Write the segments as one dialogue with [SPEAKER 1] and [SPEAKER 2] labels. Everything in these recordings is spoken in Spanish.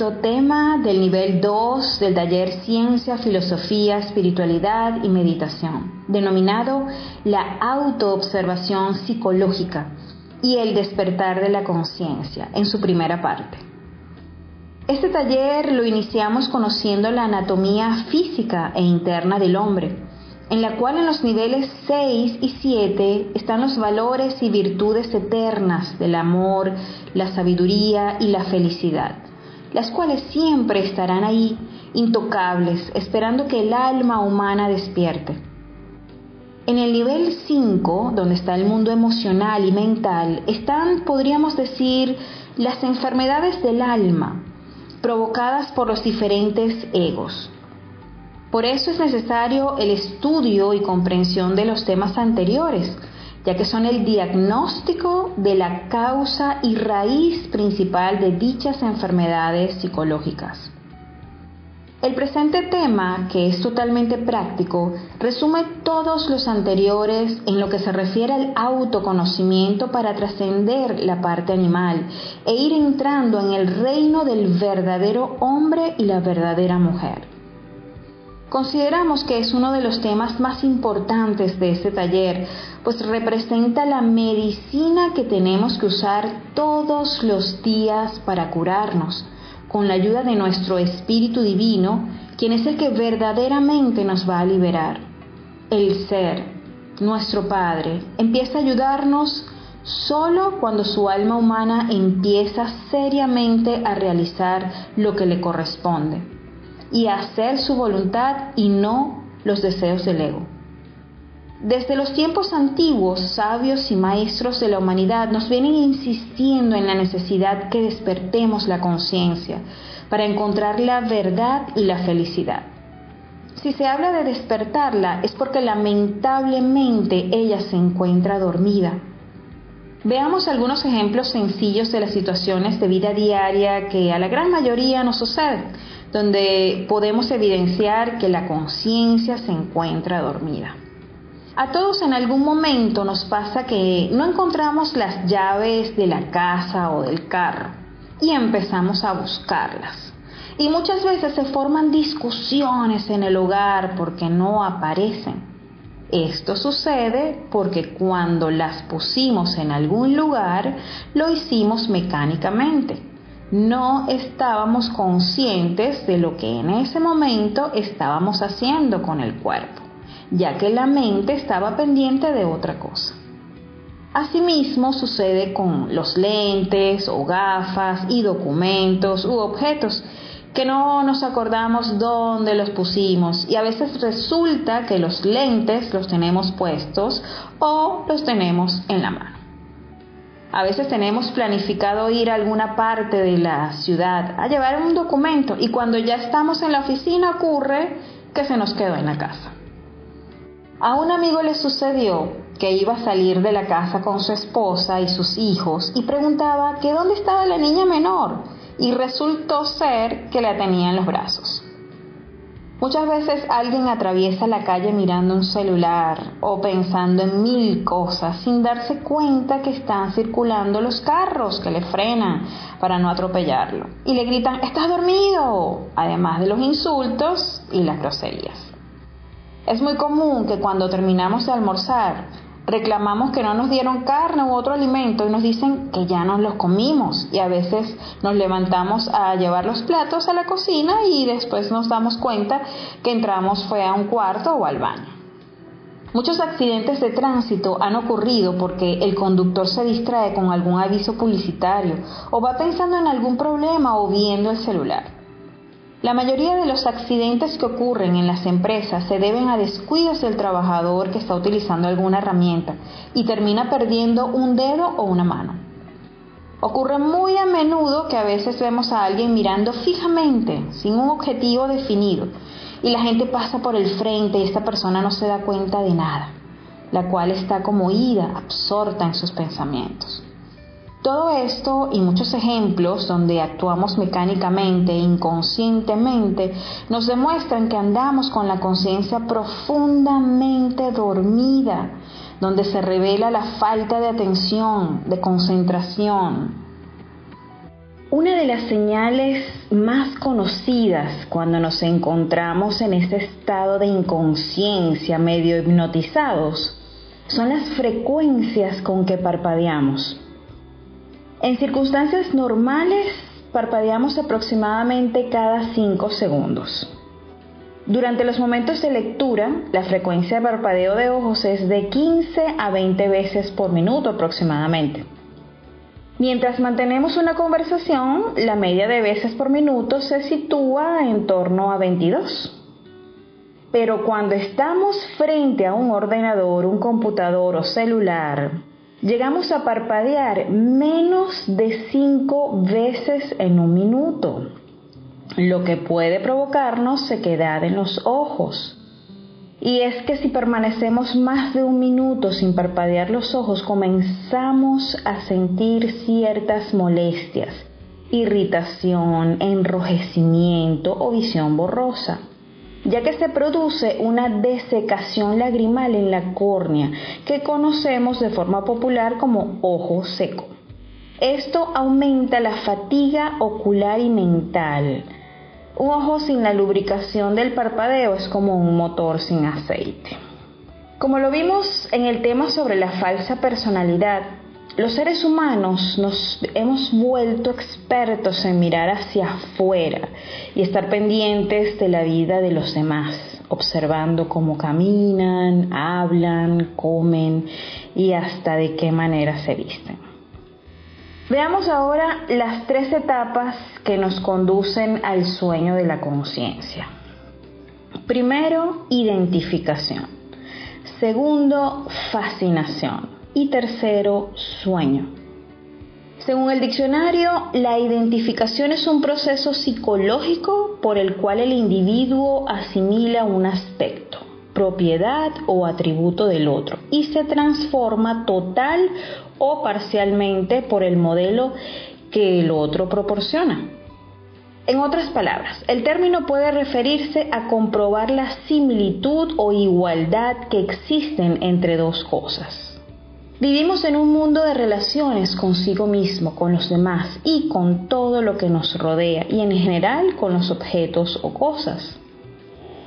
[SPEAKER 1] Tema del nivel 2 del taller Ciencia, Filosofía, Espiritualidad y Meditación, denominado la autoobservación psicológica y el despertar de la conciencia, en su primera parte. Este taller lo iniciamos conociendo la anatomía física e interna del hombre, en la cual en los niveles 6 y 7 están los valores y virtudes eternas del amor, la sabiduría y la felicidad, las cuales siempre estarán ahí, intocables, esperando que el alma humana despierte. En el nivel 5, donde está el mundo emocional y mental, están, podríamos decir, las enfermedades del alma, provocadas por los diferentes egos. Por eso es necesario el estudio y comprensión de los temas anteriores, ya que son el diagnóstico de la causa y raíz principal de dichas enfermedades psicológicas. El presente tema, que es totalmente práctico, resume todos los anteriores en lo que se refiere al autoconocimiento para trascender la parte animal e ir entrando en el reino del verdadero hombre y la verdadera mujer. Consideramos que es uno de los temas más importantes de este taller, pues representa la medicina que tenemos que usar todos los días para curarnos, con la ayuda de nuestro Espíritu Divino, quien es el que verdaderamente nos va a liberar. El ser, nuestro Padre, empieza a ayudarnos solo cuando su alma humana empieza seriamente a realizar lo que le corresponde y hacer su voluntad y no los deseos del ego. Desde los tiempos antiguos, sabios y maestros de la humanidad nos vienen insistiendo en la necesidad que despertemos la conciencia para encontrar la verdad y la felicidad. Si se habla de despertarla es porque lamentablemente ella se encuentra dormida. Veamos algunos ejemplos sencillos de las situaciones de vida diaria que a la gran mayoría nos suceden donde podemos evidenciar que la conciencia se encuentra dormida. A todos en algún momento nos pasa que no encontramos las llaves de la casa o del carro y empezamos a buscarlas. Y muchas veces se forman discusiones en el hogar porque no aparecen. Esto sucede porque cuando las pusimos en algún lugar lo hicimos mecánicamente no estábamos conscientes de lo que en ese momento estábamos haciendo con el cuerpo, ya que la mente estaba pendiente de otra cosa. Asimismo sucede con los lentes o gafas y documentos u objetos que no nos acordamos dónde los pusimos y a veces resulta que los lentes los tenemos puestos o los tenemos en la mano. A veces tenemos planificado ir a alguna parte de la ciudad a llevar un documento y cuando ya estamos en la oficina ocurre que se nos quedó en la casa. A un amigo le sucedió que iba a salir de la casa con su esposa y sus hijos y preguntaba que dónde estaba la niña menor y resultó ser que la tenía en los brazos. Muchas veces alguien atraviesa la calle mirando un celular o pensando en mil cosas sin darse cuenta que están circulando los carros que le frenan para no atropellarlo y le gritan ¿estás dormido? además de los insultos y las groserías. Es muy común que cuando terminamos de almorzar reclamamos que no nos dieron carne u otro alimento y nos dicen que ya nos los comimos y a veces nos levantamos a llevar los platos a la cocina y después nos damos cuenta que entramos fue a un cuarto o al baño. Muchos accidentes de tránsito han ocurrido porque el conductor se distrae con algún aviso publicitario o va pensando en algún problema o viendo el celular. La mayoría de los accidentes que ocurren en las empresas se deben a descuidos del trabajador que está utilizando alguna herramienta y termina perdiendo un dedo o una mano. Ocurre muy a menudo que a veces vemos a alguien mirando fijamente, sin un objetivo definido, y la gente pasa por el frente y esta persona no se da cuenta de nada, la cual está como ida, absorta en sus pensamientos. Todo esto y muchos ejemplos donde actuamos mecánicamente e inconscientemente nos demuestran que andamos con la conciencia profundamente dormida, donde se revela la falta de atención, de concentración. Una de las señales más conocidas cuando nos encontramos en ese estado de inconsciencia, medio hipnotizados, son las frecuencias con que parpadeamos. En circunstancias normales, parpadeamos aproximadamente cada 5 segundos. Durante los momentos de lectura, la frecuencia de parpadeo de ojos es de 15 a 20 veces por minuto aproximadamente. Mientras mantenemos una conversación, la media de veces por minuto se sitúa en torno a 22. Pero cuando estamos frente a un ordenador, un computador o celular, llegamos a parpadear menos de 5 veces en un minuto, lo que puede provocarnos sequedad en los ojos. Y es que si permanecemos más de un minuto sin parpadear los ojos, comenzamos a sentir ciertas molestias, irritación, enrojecimiento o visión borrosa, ya que se produce una desecación lagrimal en la córnea, que conocemos de forma popular como ojo seco. Esto aumenta la fatiga ocular y mental, un ojo sin la lubricación del parpadeo es como un motor sin aceite. Como lo vimos en el tema sobre la falsa personalidad, los seres humanos nos hemos vuelto expertos en mirar hacia afuera y estar pendientes de la vida de los demás, observando cómo caminan, hablan, comen y hasta de qué manera se visten. Veamos ahora las tres etapas que nos conducen al sueño de la conciencia. Primero, identificación. Segundo, fascinación. Y tercero, sueño. Según el diccionario, la identificación es un proceso psicológico por el cual el individuo asimila un aspecto, propiedad o atributo del otro y se transforma total o parcialmente por el modelo que el otro proporciona. En otras palabras, el término puede referirse a comprobar la similitud o igualdad que existen entre dos cosas. Vivimos en un mundo de relaciones consigo mismo, con los demás y con todo lo que nos rodea y en general con los objetos o cosas.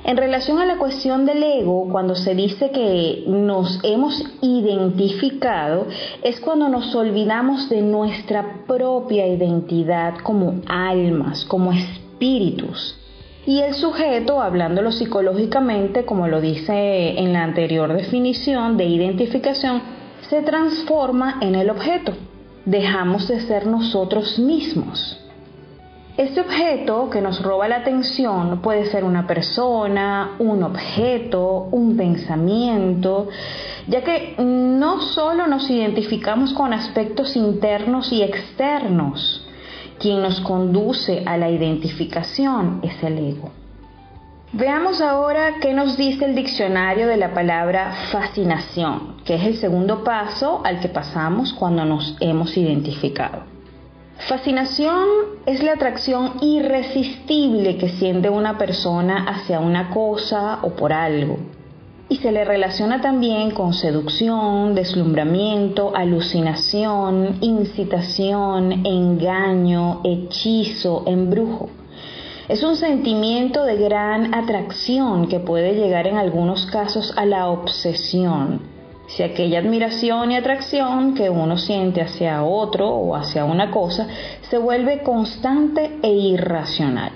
[SPEAKER 1] En relación a la cuestión del ego, cuando se dice que nos hemos identificado, es cuando nos olvidamos de nuestra propia identidad como almas, como espíritus. Y el sujeto, hablándolo psicológicamente, como lo dice en la anterior definición de identificación, se transforma en el objeto. Dejamos de ser nosotros mismos. Este objeto que nos roba la atención puede ser una persona, un objeto, un pensamiento, ya que no solo nos identificamos con aspectos internos y externos, quien nos conduce a la identificación es el ego. Veamos ahora qué nos dice el diccionario de la palabra fascinación, que es el segundo paso al que pasamos cuando nos hemos identificado. Fascinación es la atracción irresistible que siente una persona hacia una cosa o por algo. Y se le relaciona también con seducción, deslumbramiento, alucinación, incitación, engaño, hechizo, embrujo. Es un sentimiento de gran atracción que puede llegar en algunos casos a la obsesión si aquella admiración y atracción que uno siente hacia otro o hacia una cosa se vuelve constante e irracional.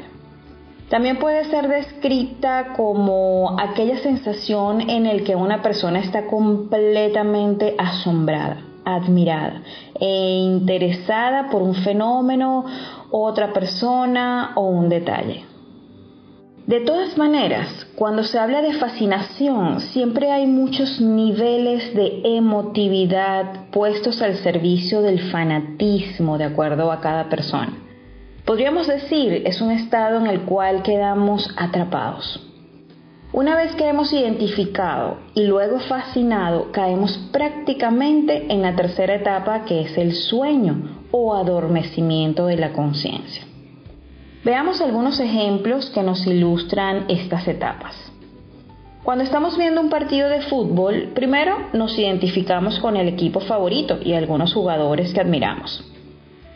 [SPEAKER 1] También puede ser descrita como aquella sensación en el que una persona está completamente asombrada, admirada e interesada por un fenómeno, otra persona o un detalle. De todas maneras, cuando se habla de fascinación, siempre hay muchos niveles de emotividad puestos al servicio del fanatismo de acuerdo a cada persona. Podríamos decir, es un estado en el cual quedamos atrapados. Una vez que hemos identificado y luego fascinado, caemos prácticamente en la tercera etapa que es el sueño o adormecimiento de la conciencia. Veamos algunos ejemplos que nos ilustran estas etapas. Cuando estamos viendo un partido de fútbol, primero nos identificamos con el equipo favorito y algunos jugadores que admiramos.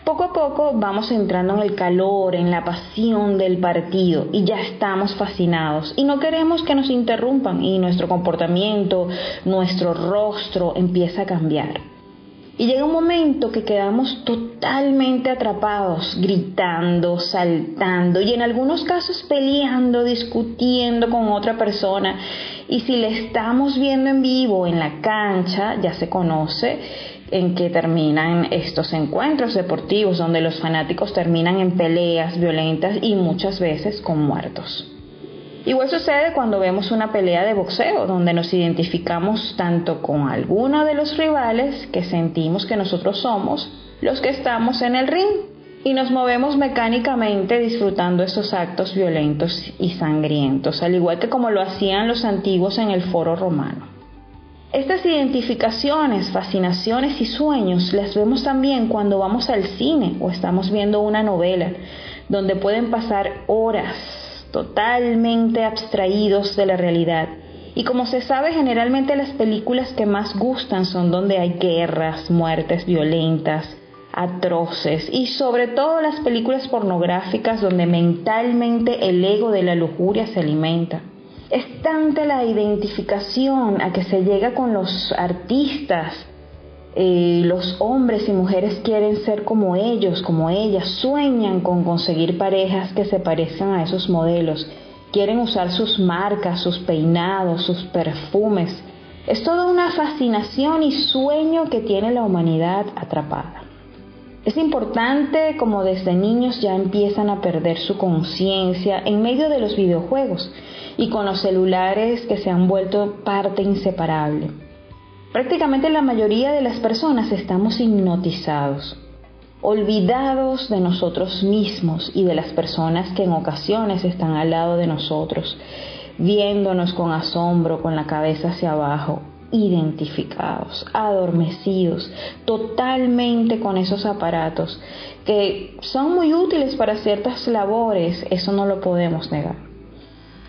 [SPEAKER 1] Poco a poco vamos entrando en el calor, en la pasión del partido y ya estamos fascinados y no queremos que nos interrumpan y nuestro comportamiento, nuestro rostro empieza a cambiar. Y llega un momento que quedamos totalmente atrapados, gritando, saltando y en algunos casos peleando, discutiendo con otra persona. Y si le estamos viendo en vivo en la cancha, ya se conoce, en que terminan estos encuentros deportivos donde los fanáticos terminan en peleas violentas y muchas veces con muertos. Igual sucede cuando vemos una pelea de boxeo, donde nos identificamos tanto con alguno de los rivales que sentimos que nosotros somos los que estamos en el ring y nos movemos mecánicamente disfrutando esos actos violentos y sangrientos, al igual que como lo hacían los antiguos en el foro romano. Estas identificaciones, fascinaciones y sueños las vemos también cuando vamos al cine o estamos viendo una novela, donde pueden pasar horas totalmente abstraídos de la realidad. Y como se sabe, generalmente las películas que más gustan son donde hay guerras, muertes violentas, atroces y sobre todo las películas pornográficas donde mentalmente el ego de la lujuria se alimenta. Es tanta la identificación a que se llega con los artistas, eh, los hombres y mujeres quieren ser como ellos, como ellas, sueñan con conseguir parejas que se parezcan a esos modelos, quieren usar sus marcas, sus peinados, sus perfumes. Es toda una fascinación y sueño que tiene la humanidad atrapada. Es importante como desde niños ya empiezan a perder su conciencia en medio de los videojuegos y con los celulares que se han vuelto parte inseparable. Prácticamente la mayoría de las personas estamos hipnotizados, olvidados de nosotros mismos y de las personas que en ocasiones están al lado de nosotros, viéndonos con asombro, con la cabeza hacia abajo, identificados, adormecidos, totalmente con esos aparatos que son muy útiles para ciertas labores, eso no lo podemos negar.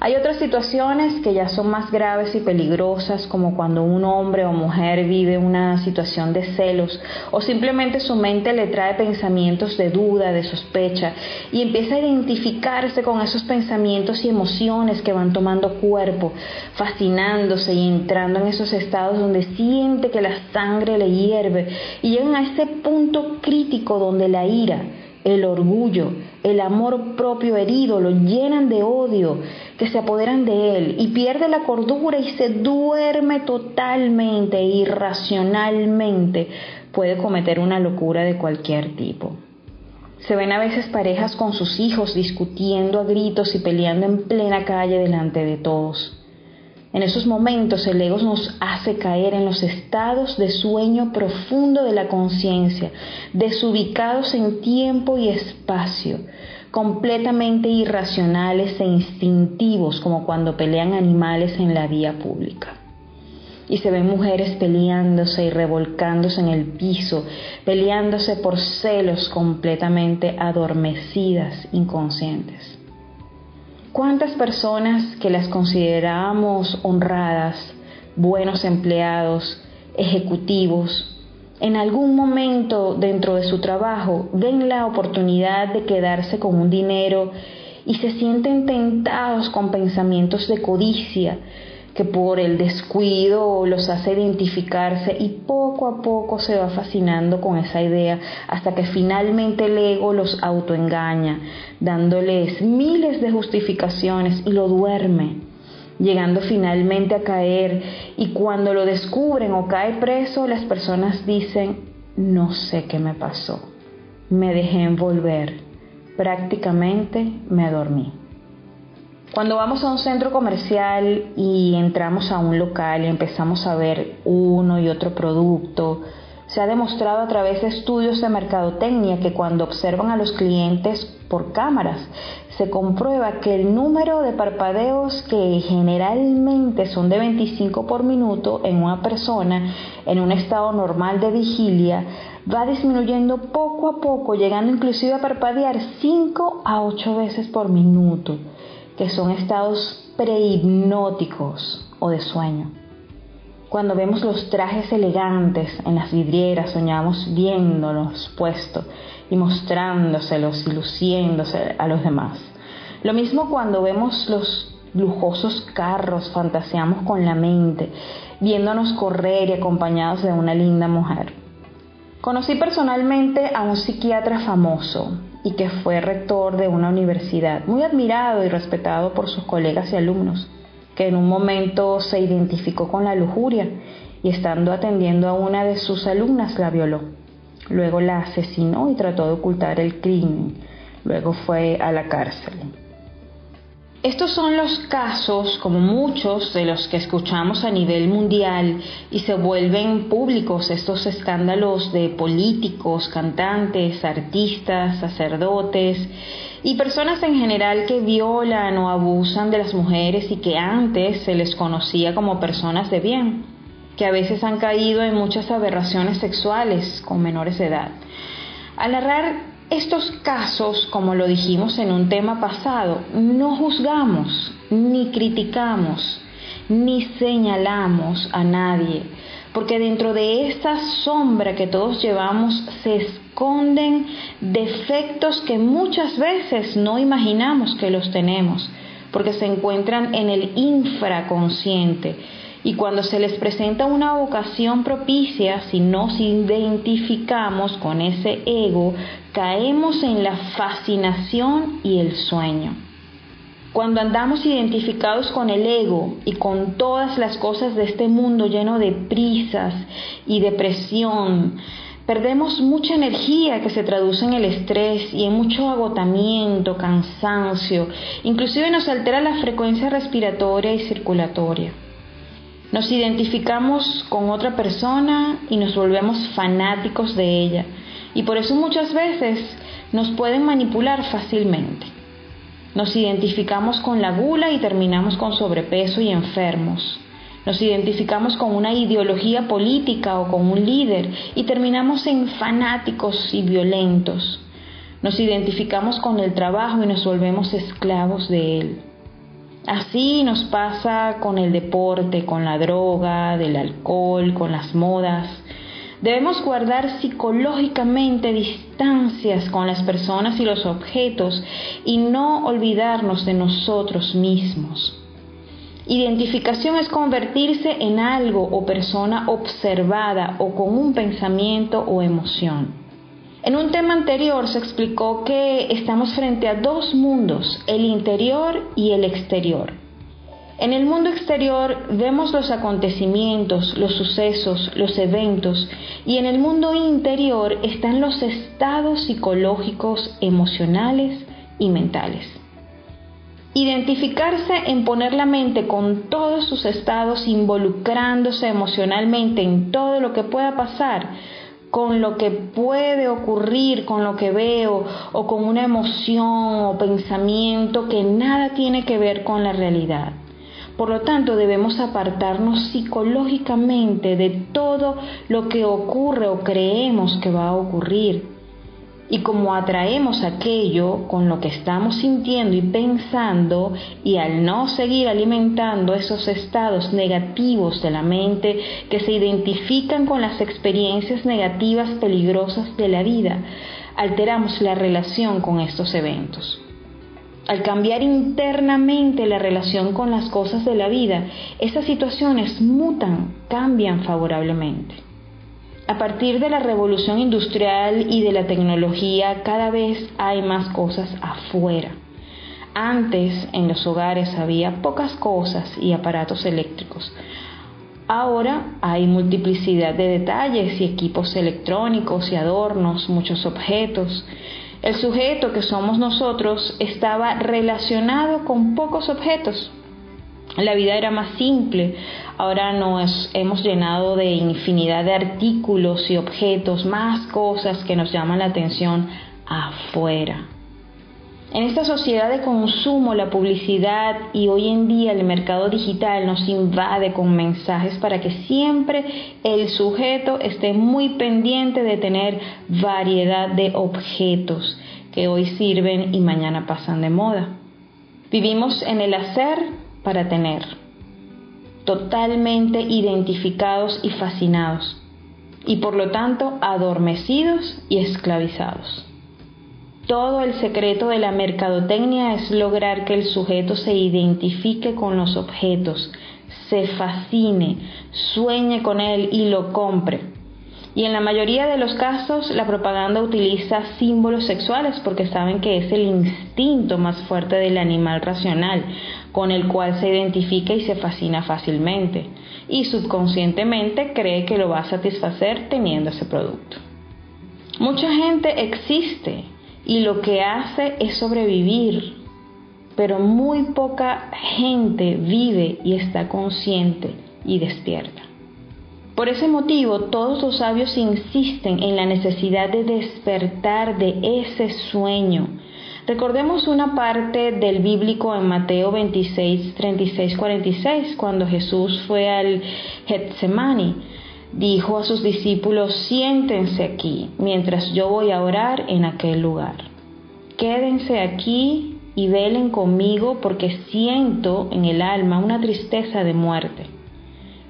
[SPEAKER 1] Hay otras situaciones que ya son más graves y peligrosas, como cuando un hombre o mujer vive una situación de celos o simplemente su mente le trae pensamientos de duda, de sospecha y empieza a identificarse con esos pensamientos y emociones que van tomando cuerpo, fascinándose y entrando en esos estados donde siente que la sangre le hierve y llegan a ese punto crítico donde la ira, el orgullo, el amor propio herido lo llenan de odio que se apoderan de él y pierde la cordura y se duerme totalmente, irracionalmente, puede cometer una locura de cualquier tipo. Se ven a veces parejas con sus hijos discutiendo a gritos y peleando en plena calle delante de todos. En esos momentos el ego nos hace caer en los estados de sueño profundo de la conciencia, desubicados en tiempo y espacio, completamente irracionales e instintivos como cuando pelean animales en la vía pública. Y se ven mujeres peleándose y revolcándose en el piso, peleándose por celos completamente adormecidas, inconscientes. ¿Cuántas personas que las considerábamos honradas, buenos empleados, ejecutivos, en algún momento dentro de su trabajo ven la oportunidad de quedarse con un dinero y se sienten tentados con pensamientos de codicia, que por el descuido los hace identificarse y poco a poco se va fascinando con esa idea hasta que finalmente el ego los autoengaña, dándoles miles de justificaciones y lo duerme, llegando finalmente a caer y cuando lo descubren o cae preso, las personas dicen, no sé qué me pasó, me dejé envolver, prácticamente me dormí. Cuando vamos a un centro comercial y entramos a un local y empezamos a ver uno y otro producto, se ha demostrado a través de estudios de mercadotecnia que cuando observan a los clientes por cámaras, se comprueba que el número de parpadeos que generalmente son de 25 por minuto en una persona en un estado normal de vigilia va disminuyendo poco a poco, llegando inclusive a parpadear 5 a 8 veces por minuto que son estados prehipnóticos o de sueño. Cuando vemos los trajes elegantes en las vidrieras, soñamos viéndolos puestos y mostrándoselos y luciéndose a los demás. Lo mismo cuando vemos los lujosos carros, fantaseamos con la mente, viéndonos correr y acompañados de una linda mujer. Conocí personalmente a un psiquiatra famoso y que fue rector de una universidad, muy admirado y respetado por sus colegas y alumnos que en un momento se identificó con la lujuria y estando atendiendo a una de sus alumnas la violó. Luego la asesinó y trató de ocultar el crimen. Luego fue a la cárcel. Estos son los casos, como muchos de los que escuchamos a nivel mundial, y se vuelven públicos estos escándalos de políticos, cantantes, artistas, sacerdotes y personas en general que violan o abusan de las mujeres y que antes se les conocía como personas de bien, que a veces han caído en muchas aberraciones sexuales con menores de edad. Al narrar estos casos, como lo dijimos en un tema pasado, no juzgamos, ni criticamos, ni señalamos a nadie, porque dentro de esta sombra que todos llevamos se esconden defectos que muchas veces no imaginamos que los tenemos, porque se encuentran en el infraconsciente y cuando se les presenta una ocasión propicia, si nos identificamos con ese ego, caemos en la fascinación y el sueño. Cuando andamos identificados con el ego y con todas las cosas de este mundo lleno de prisas y depresión, perdemos mucha energía que se traduce en el estrés y en mucho agotamiento, cansancio, inclusive nos altera la frecuencia respiratoria y circulatoria. Nos identificamos con otra persona y nos volvemos fanáticos de ella. Y por eso muchas veces nos pueden manipular fácilmente. Nos identificamos con la gula y terminamos con sobrepeso y enfermos. Nos identificamos con una ideología política o con un líder y terminamos en fanáticos y violentos. Nos identificamos con el trabajo y nos volvemos esclavos de él. Así nos pasa con el deporte, con la droga, del alcohol, con las modas. Debemos guardar psicológicamente distancias con las personas y los objetos y no olvidarnos de nosotros mismos. Identificación es convertirse en algo o persona observada o con un pensamiento o emoción. En un tema anterior se explicó que estamos frente a dos mundos, el interior y el exterior. En el mundo exterior vemos los acontecimientos, los sucesos, los eventos y en el mundo interior están los estados psicológicos, emocionales y mentales. Identificarse en poner la mente con todos sus estados involucrándose emocionalmente en todo lo que pueda pasar con lo que puede ocurrir, con lo que veo o con una emoción o pensamiento que nada tiene que ver con la realidad. Por lo tanto, debemos apartarnos psicológicamente de todo lo que ocurre o creemos que va a ocurrir y como atraemos aquello con lo que estamos sintiendo y pensando, y al no seguir alimentando esos estados negativos de la mente que se identifican con las experiencias negativas peligrosas de la vida, alteramos la relación con estos eventos. Al cambiar internamente la relación con las cosas de la vida, esas situaciones mutan, cambian favorablemente. A partir de la revolución industrial y de la tecnología, cada vez hay más cosas afuera. Antes en los hogares había pocas cosas y aparatos eléctricos. Ahora hay multiplicidad de detalles y equipos electrónicos y adornos, muchos objetos. El sujeto que somos nosotros estaba relacionado con pocos objetos, la vida era más simple. Ahora nos hemos llenado de infinidad de artículos y objetos, más cosas que nos llaman la atención afuera. En esta sociedad de consumo, la publicidad y hoy en día el mercado digital nos invade con mensajes para que siempre el sujeto esté muy pendiente de tener variedad de objetos que hoy sirven y mañana pasan de moda. Vivimos en el hacer para tener. totalmente identificados y fascinados, y por lo tanto adormecidos y esclavizados. Todo el secreto de la mercadotecnia es lograr que el sujeto se identifique con los objetos, se fascine, sueñe con él y lo compre. Y en la mayoría de los casos la propaganda utiliza símbolos sexuales porque saben que es el instinto más fuerte del animal racional con el cual se identifica y se fascina fácilmente y subconscientemente cree que lo va a satisfacer teniendo ese producto. Mucha gente existe y lo que hace es sobrevivir, pero muy poca gente vive y está consciente y despierta. Por ese motivo, todos los sabios insisten en la necesidad de despertar de ese sueño. Recordemos una parte del bíblico en Mateo 26, 36, 46, cuando Jesús fue al Getsemani dijo a sus discípulos, siéntense aquí mientras yo voy a orar en aquel lugar. Quédense aquí y velen conmigo porque siento en el alma una tristeza de muerte.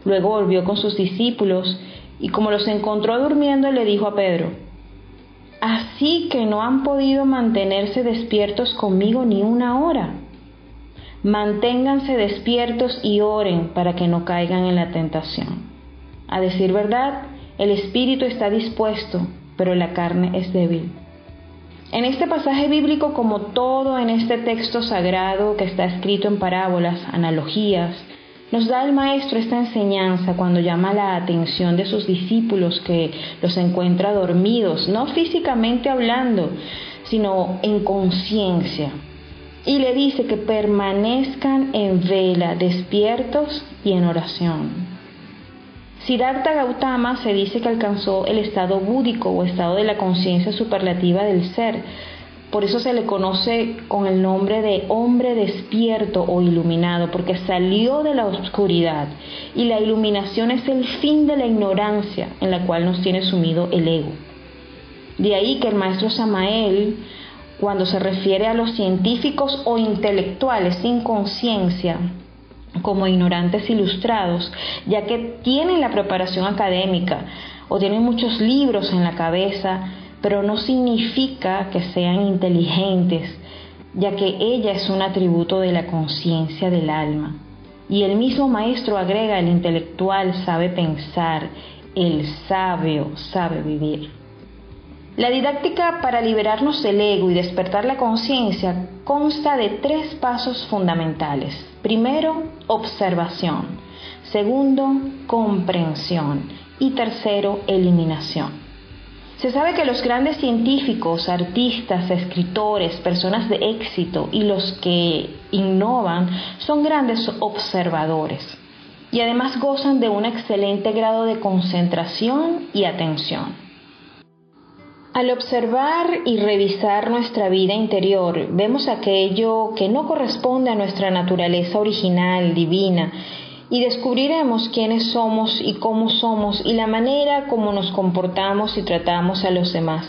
[SPEAKER 1] Luego volvió con sus discípulos y como los encontró durmiendo le dijo a Pedro, Así que no han podido mantenerse despiertos conmigo ni una hora. Manténganse despiertos y oren para que no caigan en la tentación. A decir verdad, el espíritu está dispuesto, pero la carne es débil. En este pasaje bíblico, como todo en este texto sagrado que está escrito en parábolas, analogías, nos da el maestro esta enseñanza cuando llama la atención de sus discípulos que los encuentra dormidos, no físicamente hablando, sino en conciencia. Y le dice que permanezcan en vela, despiertos y en oración. Siddhartha Gautama se dice que alcanzó el estado búdico o estado de la conciencia superlativa del ser. Por eso se le conoce con el nombre de hombre despierto o iluminado, porque salió de la oscuridad. Y la iluminación es el fin de la ignorancia en la cual nos tiene sumido el ego. De ahí que el maestro Samael, cuando se refiere a los científicos o intelectuales sin conciencia, como ignorantes ilustrados, ya que tienen la preparación académica o tienen muchos libros en la cabeza, pero no significa que sean inteligentes, ya que ella es un atributo de la conciencia del alma. Y el mismo maestro agrega, el intelectual sabe pensar, el sabio sabe vivir. La didáctica para liberarnos del ego y despertar la conciencia consta de tres pasos fundamentales. Primero, observación. Segundo, comprensión. Y tercero, eliminación. Se sabe que los grandes científicos, artistas, escritores, personas de éxito y los que innovan son grandes observadores y además gozan de un excelente grado de concentración y atención. Al observar y revisar nuestra vida interior, vemos aquello que no corresponde a nuestra naturaleza original, divina, y descubriremos quiénes somos y cómo somos y la manera como nos comportamos y tratamos a los demás.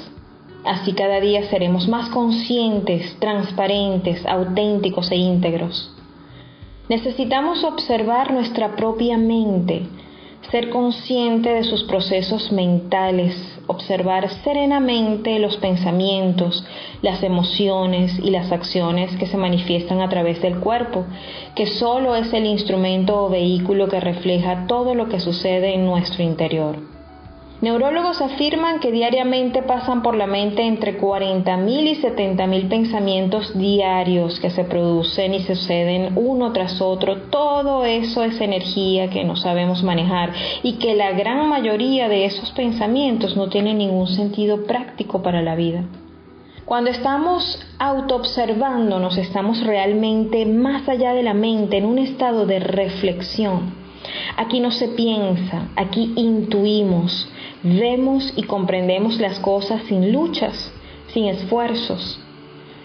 [SPEAKER 1] Así cada día seremos más conscientes, transparentes, auténticos e íntegros. Necesitamos observar nuestra propia mente, ser consciente de sus procesos mentales, observar serenamente los pensamientos, las emociones y las acciones que se manifiestan a través del cuerpo, que solo es el instrumento o vehículo que refleja todo lo que sucede en nuestro interior. Neurólogos afirman que diariamente pasan por la mente entre 40.000 y 70.000 pensamientos diarios que se producen y suceden uno tras otro. Todo eso es energía que no sabemos manejar y que la gran mayoría de esos pensamientos no tienen ningún sentido práctico para la vida. Cuando estamos autoobservándonos, estamos realmente más allá de la mente, en un estado de reflexión. Aquí no se piensa, aquí intuimos, vemos y comprendemos las cosas sin luchas, sin esfuerzos.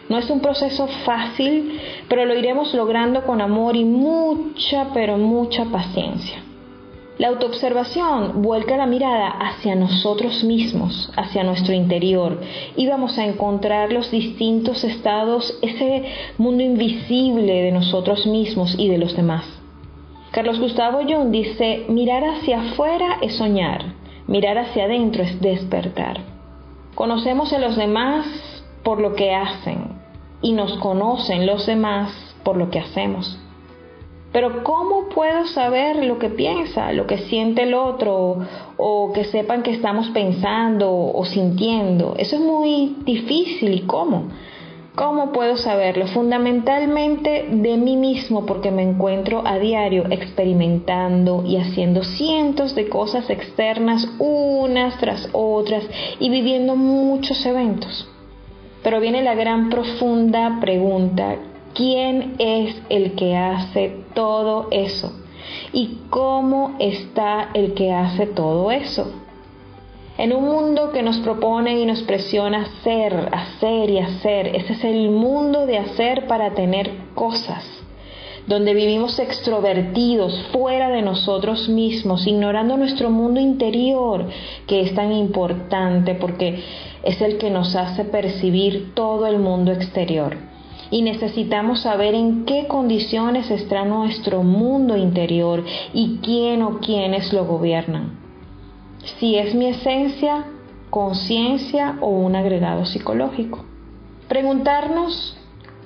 [SPEAKER 1] No es un proceso fácil, pero lo iremos logrando con amor y mucha, pero mucha paciencia. La autoobservación vuelca la mirada hacia nosotros mismos, hacia nuestro interior, y vamos a encontrar los distintos estados, ese mundo invisible de nosotros mismos y de los demás. Carlos Gustavo Jung dice, mirar hacia afuera es soñar, mirar hacia adentro es despertar. Conocemos a los demás por lo que hacen y nos conocen los demás por lo que hacemos. Pero ¿cómo puedo saber lo que piensa, lo que siente el otro o que sepan que estamos pensando o sintiendo? Eso es muy difícil y cómo. ¿Cómo puedo saberlo? Fundamentalmente de mí mismo porque me encuentro a diario experimentando y haciendo cientos de cosas externas unas tras otras y viviendo muchos eventos. Pero viene la gran profunda pregunta, ¿quién es el que hace todo eso? ¿Y cómo está el que hace todo eso? En un mundo que nos propone y nos presiona hacer, hacer y hacer, ese es el mundo de hacer para tener cosas, donde vivimos extrovertidos, fuera de nosotros mismos, ignorando nuestro mundo interior, que es tan importante porque es el que nos hace percibir todo el mundo exterior. Y necesitamos saber en qué condiciones está nuestro mundo interior y quién o quiénes lo gobiernan si es mi esencia, conciencia o un agregado psicológico. Preguntarnos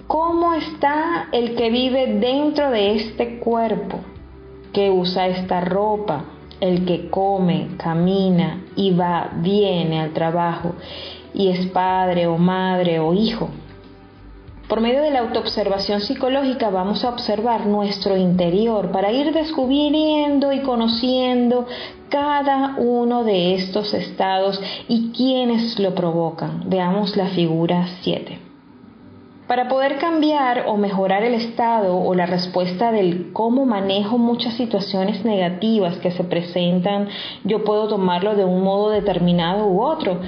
[SPEAKER 1] cómo está el que vive dentro de este cuerpo, que usa esta ropa, el que come, camina y va, viene al trabajo y es padre o madre o hijo. Por medio de la autoobservación psicológica vamos a observar nuestro interior para ir descubriendo y conociendo cada uno de estos estados y quiénes lo provocan. Veamos la figura 7. Para poder cambiar o mejorar el estado o la respuesta del cómo manejo muchas situaciones negativas que se presentan, yo puedo tomarlo de un modo determinado u otro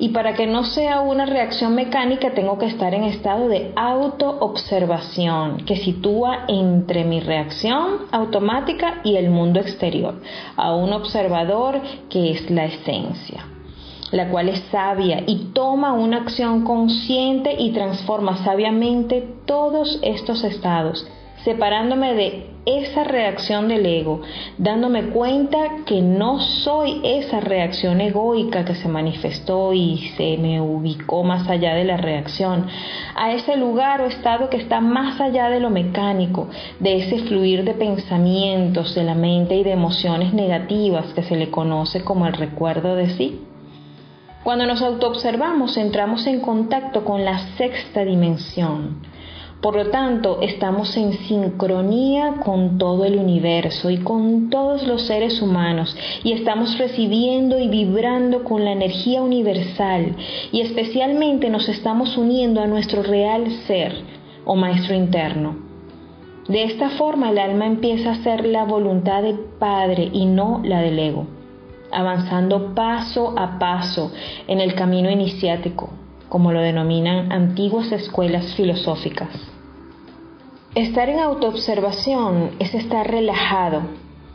[SPEAKER 1] y para que no sea una reacción mecánica tengo que estar en estado de autoobservación que sitúa entre mi reacción automática y el mundo exterior, a un observador que es la esencia la cual es sabia y toma una acción consciente y transforma sabiamente todos estos estados separándome de esa reacción del ego, dándome cuenta que no soy esa reacción egoica que se manifestó y se me ubicó más allá de la reacción, a ese lugar o estado que está más allá de lo mecánico, de ese fluir de pensamientos de la mente y de emociones negativas que se le conoce como el recuerdo de sí. Cuando nos autoobservamos entramos en contacto con la sexta dimensión, por lo tanto, estamos en sincronía con todo el universo y con todos los seres humanos y estamos recibiendo y vibrando con la energía universal y especialmente nos estamos uniendo a nuestro real ser o maestro interno. De esta forma el alma empieza a ser la voluntad del Padre y no la del ego, avanzando paso a paso en el camino iniciático, como lo denominan antiguas escuelas filosóficas. Estar en autoobservación es estar relajado,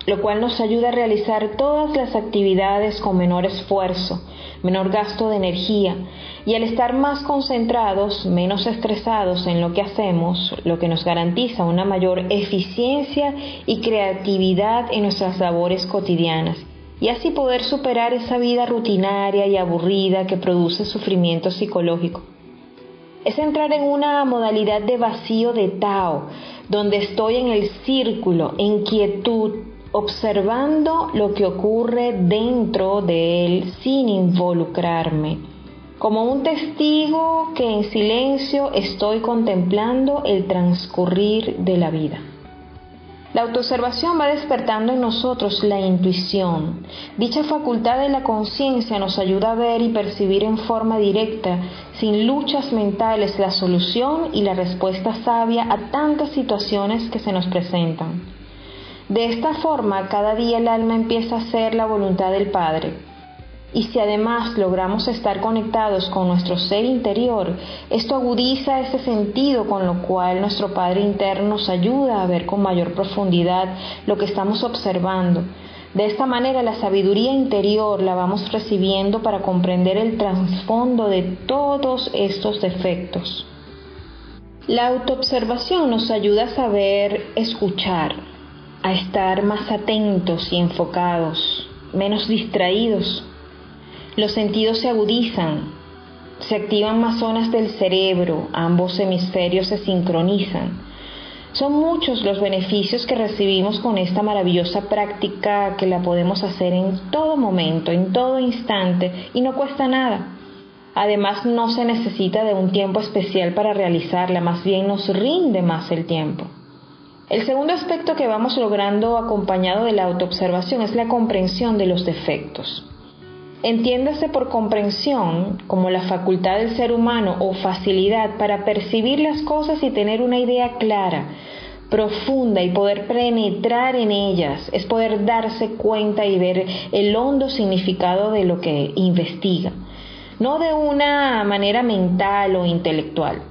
[SPEAKER 1] lo cual nos ayuda a realizar todas las actividades con menor esfuerzo, menor gasto de energía y al estar más concentrados, menos estresados en lo que hacemos, lo que nos garantiza una mayor eficiencia y creatividad en nuestras labores cotidianas y así poder superar esa vida rutinaria y aburrida que produce sufrimiento psicológico es entrar en una modalidad de vacío de Tao, donde estoy en el círculo, en quietud, observando lo que ocurre dentro de él sin involucrarme, como un testigo que en silencio estoy contemplando el transcurrir de la vida. La autoobservación va despertando en nosotros la intuición. Dicha facultad de la conciencia nos ayuda a ver y percibir en forma directa, sin luchas mentales, la solución y la respuesta sabia a tantas situaciones que se nos presentan. De esta forma, cada día el alma empieza a ser la voluntad del Padre y si además logramos estar conectados con nuestro ser interior, esto agudiza ese sentido con lo cual nuestro Padre interno nos ayuda a ver con mayor profundidad lo que estamos observando. De esta manera la sabiduría interior la vamos recibiendo para comprender el trasfondo de todos estos defectos. La autoobservación nos ayuda a saber escuchar, a estar más atentos y enfocados, menos distraídos. Los sentidos se agudizan, se activan más zonas del cerebro, ambos hemisferios se sincronizan. Son muchos los beneficios que recibimos con esta maravillosa práctica que la podemos hacer en todo momento, en todo instante y no cuesta nada. Además no se necesita de un tiempo especial para realizarla, más bien nos rinde más el tiempo. El segundo aspecto que vamos logrando acompañado de la autoobservación es la comprensión de los defectos. Entiéndase por comprensión como la facultad del ser humano o facilidad para percibir las cosas y tener una idea clara, profunda y poder penetrar en ellas, es poder darse cuenta y ver el hondo significado de lo que investiga, no de una manera mental o intelectual.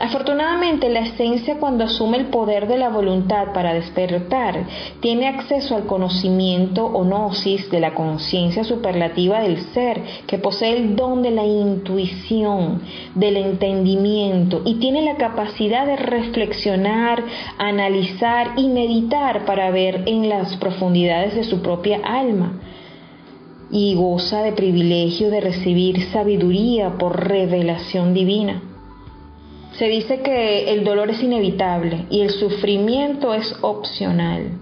[SPEAKER 1] Afortunadamente, la esencia cuando asume el poder de la voluntad para despertar, tiene acceso al conocimiento o gnosis de la conciencia superlativa del ser, que posee el don de la intuición, del entendimiento y tiene la capacidad de reflexionar, analizar y meditar para ver en las profundidades de su propia alma y goza de privilegio de recibir sabiduría por revelación divina. Se dice que el dolor es inevitable y el sufrimiento es opcional.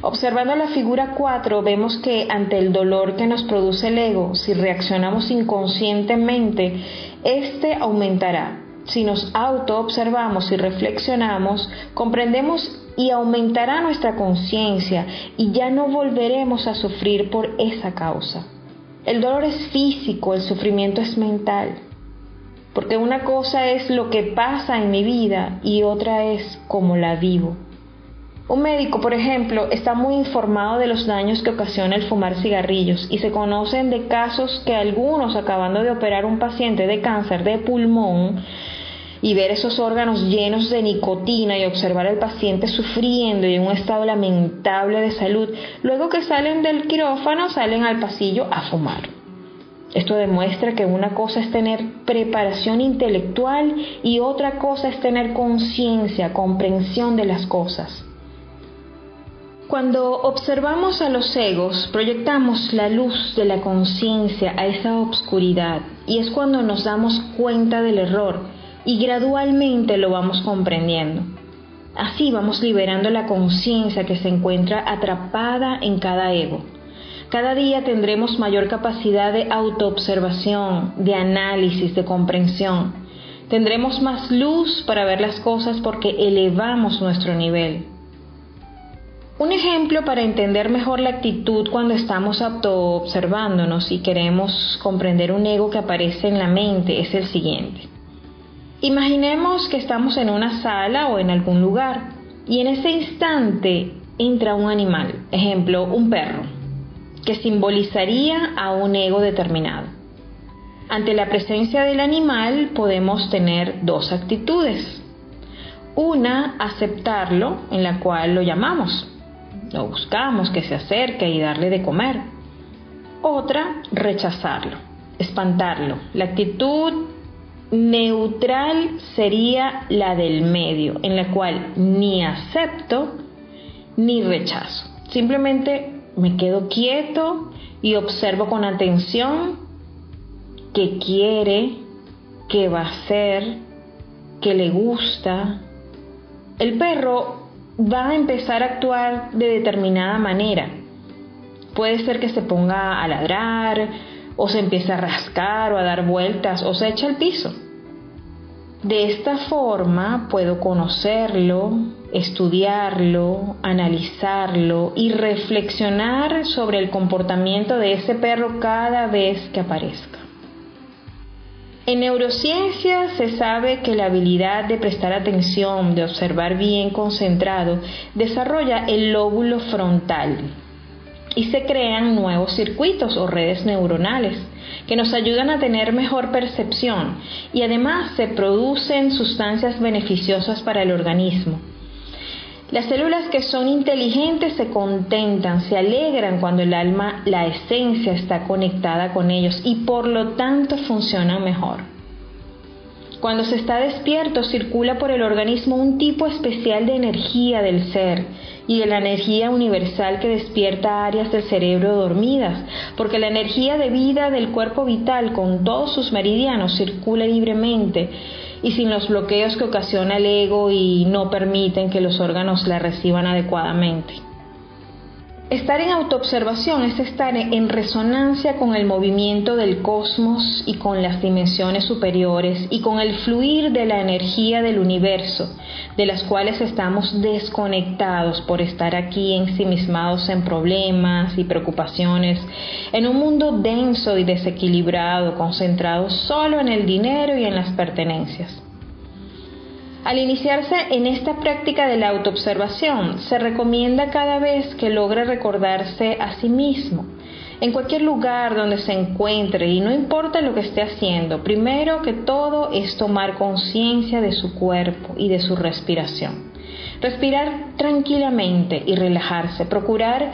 [SPEAKER 1] Observando la figura 4 vemos que ante el dolor que nos produce el ego, si reaccionamos inconscientemente, este aumentará. Si nos auto-observamos y reflexionamos, comprendemos y aumentará nuestra conciencia y ya no volveremos a sufrir por esa causa. El dolor es físico, el sufrimiento es mental. Porque una cosa es lo que pasa en mi vida y otra es cómo la vivo. Un médico, por ejemplo, está muy informado de los daños que ocasiona el fumar cigarrillos y se conocen de casos que algunos acabando de operar un paciente de cáncer de pulmón y ver esos órganos llenos de nicotina y observar al paciente sufriendo y en un estado lamentable de salud, luego que salen del quirófano salen al pasillo a fumar. Esto demuestra que una cosa es tener preparación intelectual y otra cosa es tener conciencia, comprensión de las cosas. Cuando observamos a los egos, proyectamos la luz de la conciencia a esa obscuridad y es cuando nos damos cuenta del error y gradualmente lo vamos comprendiendo. Así vamos liberando la conciencia que se encuentra atrapada en cada ego. Cada día tendremos mayor capacidad de autoobservación, de análisis, de comprensión. Tendremos más luz para ver las cosas porque elevamos nuestro nivel. Un ejemplo para entender mejor la actitud cuando estamos autoobservándonos y queremos comprender un ego que aparece en la mente es el siguiente. Imaginemos que estamos en una sala o en algún lugar y en ese instante entra un animal, ejemplo, un perro que simbolizaría a un ego determinado. Ante la presencia del animal podemos tener dos actitudes. Una, aceptarlo, en la cual lo llamamos, lo buscamos, que se acerque y darle de comer. Otra, rechazarlo, espantarlo. La actitud neutral sería la del medio, en la cual ni acepto ni rechazo. Simplemente me quedo quieto y observo con atención qué quiere, qué va a hacer, qué le gusta. El perro va a empezar a actuar de determinada manera. Puede ser que se ponga a ladrar, o se empiece a rascar, o a dar vueltas, o se echa al piso. De esta forma puedo conocerlo, estudiarlo, analizarlo y reflexionar sobre el comportamiento de ese perro cada vez que aparezca. En neurociencia se sabe que la habilidad de prestar atención, de observar bien concentrado, desarrolla el lóbulo frontal y se crean nuevos circuitos o redes neuronales que nos ayudan a tener mejor percepción y además se producen sustancias beneficiosas para el organismo. Las células que son inteligentes se contentan, se alegran cuando el alma, la esencia está conectada con ellos y por lo tanto funcionan mejor. Cuando se está despierto circula por el organismo un tipo especial de energía del ser y de la energía universal que despierta áreas del cerebro dormidas, porque la energía de vida del cuerpo vital con todos sus meridianos circula libremente y sin los bloqueos que ocasiona el ego y no permiten que los órganos la reciban adecuadamente. Estar en autoobservación es estar en resonancia con el movimiento del cosmos y con las dimensiones superiores y con el fluir de la energía del universo, de las cuales estamos desconectados por estar aquí ensimismados en problemas y preocupaciones, en un mundo denso y desequilibrado, concentrado solo en el dinero y en las pertenencias. Al iniciarse en esta práctica de la autoobservación, se recomienda cada vez que logre recordarse a sí mismo, en cualquier lugar donde se encuentre y no importa lo que esté haciendo, primero que todo es tomar conciencia de su cuerpo y de su respiración. Respirar tranquilamente y relajarse, procurar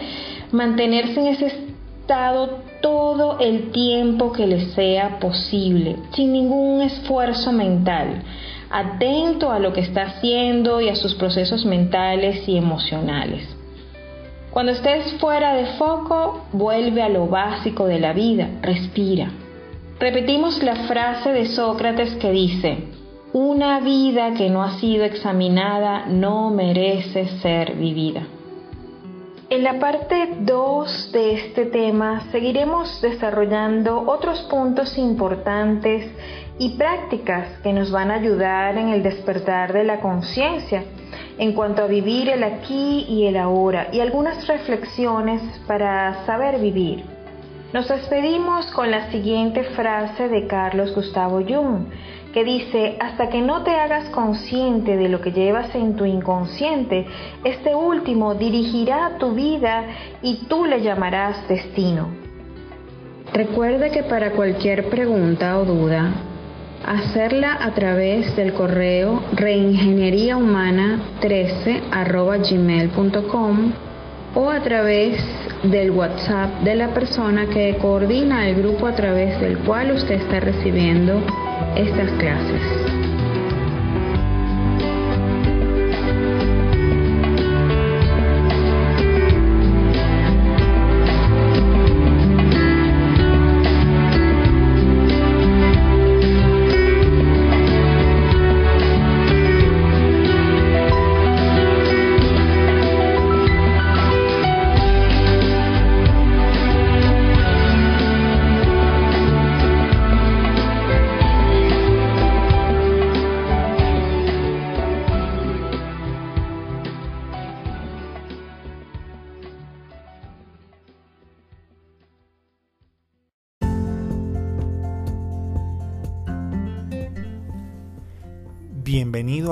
[SPEAKER 1] mantenerse en ese estado todo el tiempo que le sea posible, sin ningún esfuerzo mental atento a lo que está haciendo y a sus procesos mentales y emocionales. Cuando estés fuera de foco, vuelve a lo básico de la vida, respira. Repetimos la frase de Sócrates que dice, una vida que no ha sido examinada no merece ser vivida. En la parte 2 de este tema seguiremos desarrollando otros puntos importantes y prácticas que nos van a ayudar en el despertar de la conciencia en cuanto a vivir el aquí y el ahora y algunas reflexiones para saber vivir. Nos despedimos con la siguiente frase de Carlos Gustavo Jung, que dice, hasta que no te hagas consciente de lo que llevas en tu inconsciente, este último dirigirá tu vida y tú le llamarás destino. Recuerda que para cualquier pregunta o duda, hacerla a través del correo reingenieríahumana13 o a través del WhatsApp de la persona que coordina el grupo a través del cual usted está recibiendo estas clases.